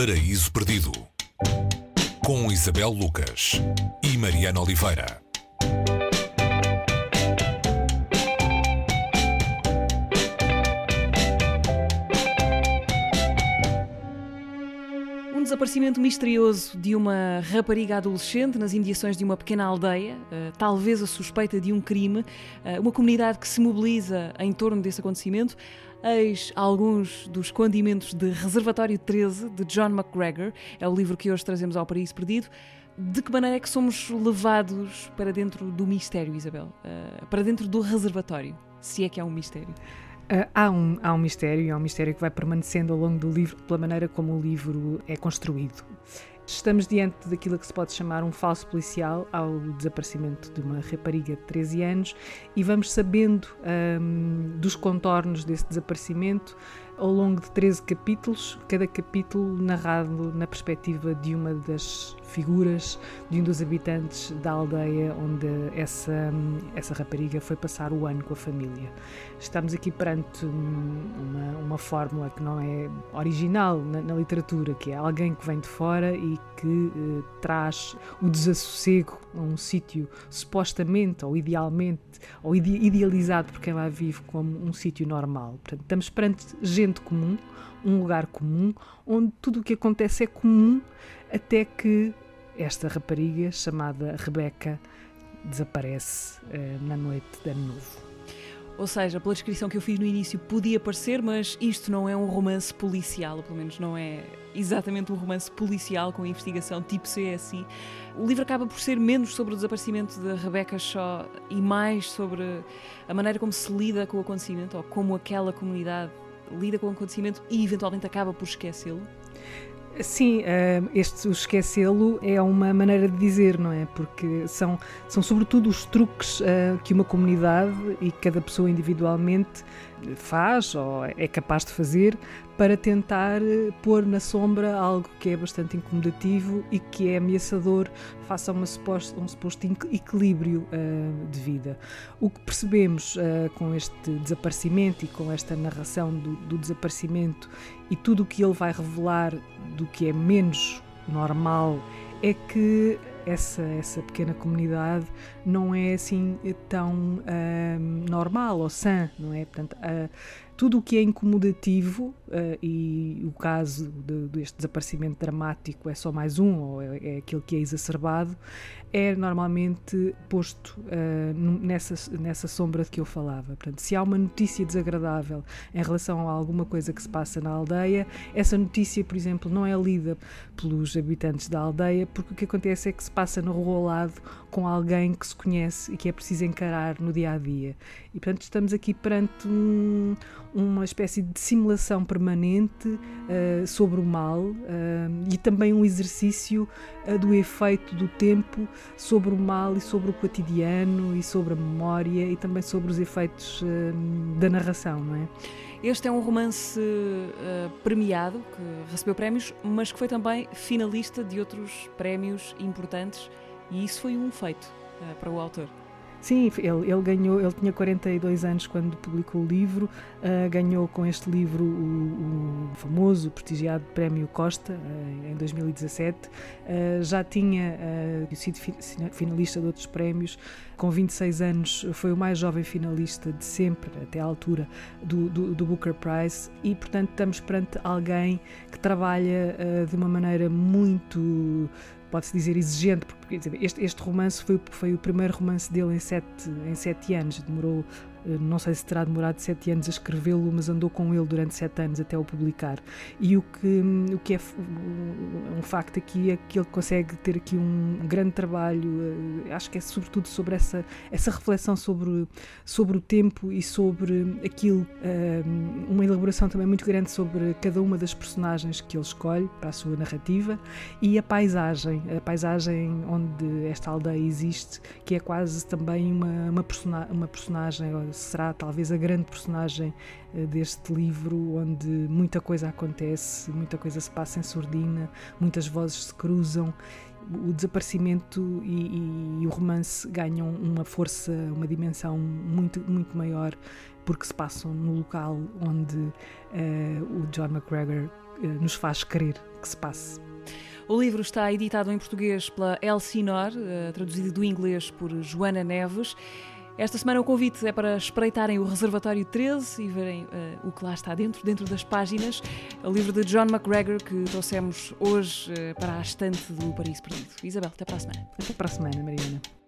Paraíso Perdido com Isabel Lucas e Mariana Oliveira. Um desaparecimento misterioso de uma rapariga adolescente nas indiações de uma pequena aldeia, uh, talvez a suspeita de um crime, uh, uma comunidade que se mobiliza em torno desse acontecimento. Eis alguns dos escondimentos de Reservatório 13, de John McGregor, é o livro que hoje trazemos ao Paraíso Perdido. De que maneira é que somos levados para dentro do mistério, Isabel? Uh, para dentro do reservatório, se é que há um mistério? Uh, há, um, há um mistério, e é um mistério que vai permanecendo ao longo do livro pela maneira como o livro é construído. Estamos diante daquilo que se pode chamar um falso policial ao desaparecimento de uma rapariga de 13 anos e vamos sabendo um, dos contornos desse desaparecimento ao longo de 13 capítulos, cada capítulo narrado na perspectiva de uma das figuras de um dos habitantes da aldeia onde essa, essa rapariga foi passar o ano com a família. Estamos aqui perante uma, uma fórmula que não é original na, na literatura, que é alguém que vem de fora e que eh, traz o desassossego a um sítio supostamente ou idealmente ou ide idealizado por quem lá vive como um sítio normal. Portanto, estamos perante gente comum, um lugar comum, onde tudo o que acontece é comum até que esta rapariga chamada Rebeca desaparece eh, na noite de Ano Novo. Ou seja, pela descrição que eu fiz no início, podia parecer, mas isto não é um romance policial, ou pelo menos não é exatamente um romance policial com investigação tipo CSI. O livro acaba por ser menos sobre o desaparecimento de Rebecca Shaw e mais sobre a maneira como se lida com o acontecimento, ou como aquela comunidade lida com o acontecimento e eventualmente acaba por esquecê-lo. Sim, eh, este esquecê-lo é uma maneira de dizer, não é? Porque são, são sobretudo os truques eh, que uma comunidade e cada pessoa individualmente faz ou é capaz de fazer para tentar eh, pôr na sombra algo que é bastante incomodativo e que é ameaçador face a uma suposto, um suposto equilíbrio uh, de vida. O que percebemos uh, com este desaparecimento e com esta narração do, do desaparecimento e tudo o que ele vai revelar do que é menos normal é que essa, essa pequena comunidade não é assim tão uh, normal ou sã, não é? Portanto, uh, tudo o que é incomodativo, uh, e o caso de, deste desaparecimento dramático é só mais um, ou é, é aquele que é exacerbado, é normalmente posto uh, nessa, nessa sombra de que eu falava. Portanto, se há uma notícia desagradável em relação a alguma coisa que se passa na aldeia, essa notícia, por exemplo, não é lida pelos habitantes da aldeia, porque o que acontece é que se passa no rua ao lado com alguém que se conhece e que é preciso encarar no dia a dia. E, portanto, estamos aqui perante um, uma espécie de simulação permanente uh, sobre o mal uh, e também um exercício uh, do efeito do tempo sobre o mal e sobre o cotidiano e sobre a memória e também sobre os efeitos da narração, não é? Este é um romance premiado que recebeu prémios, mas que foi também finalista de outros prémios importantes e isso foi um feito para o autor. Sim, ele, ele, ganhou, ele tinha 42 anos quando publicou o livro, uh, ganhou com este livro o, o famoso, prestigiado Prémio Costa uh, em 2017, uh, já tinha sido finalista de outros prémios, com 26 anos foi o mais jovem finalista de sempre, até à altura do, do, do Booker Prize, e portanto estamos perante alguém que trabalha de uma maneira muito pode-se dizer, exigente, porque este, este romance foi, foi o primeiro romance dele em sete, em sete anos, demorou não sei se terá demorado sete anos a escrevê-lo, mas andou com ele durante sete anos até o publicar. E o que, o que é um facto aqui é que ele consegue ter aqui um grande trabalho, eh, acho que é sobretudo sobre essa, essa reflexão sobre, sobre o tempo e sobre aquilo, eh, uma elaboração também muito grande sobre cada uma das personagens que ele escolhe para a sua narrativa e a paisagem, a paisagem onde esta aldeia existe, que é quase também uma, uma, persona, uma personagem será talvez a grande personagem eh, deste livro, onde muita coisa acontece, muita coisa se passa em surdina, muitas vozes se cruzam. O desaparecimento e, e, e o romance ganham uma força, uma dimensão muito, muito maior porque se passam no local onde uh, o John McGregor uh, nos faz querer que se passe. O livro está editado em português pela Elsinor, traduzido do inglês por Joana Neves. Esta semana o convite é para espreitarem o Reservatório 13 e verem uh, o que lá está dentro, dentro das páginas. O livro de John McGregor que trouxemos hoje uh, para a estante do Paris Perdido. Isabel, até para a semana. Até para a semana, Mariana.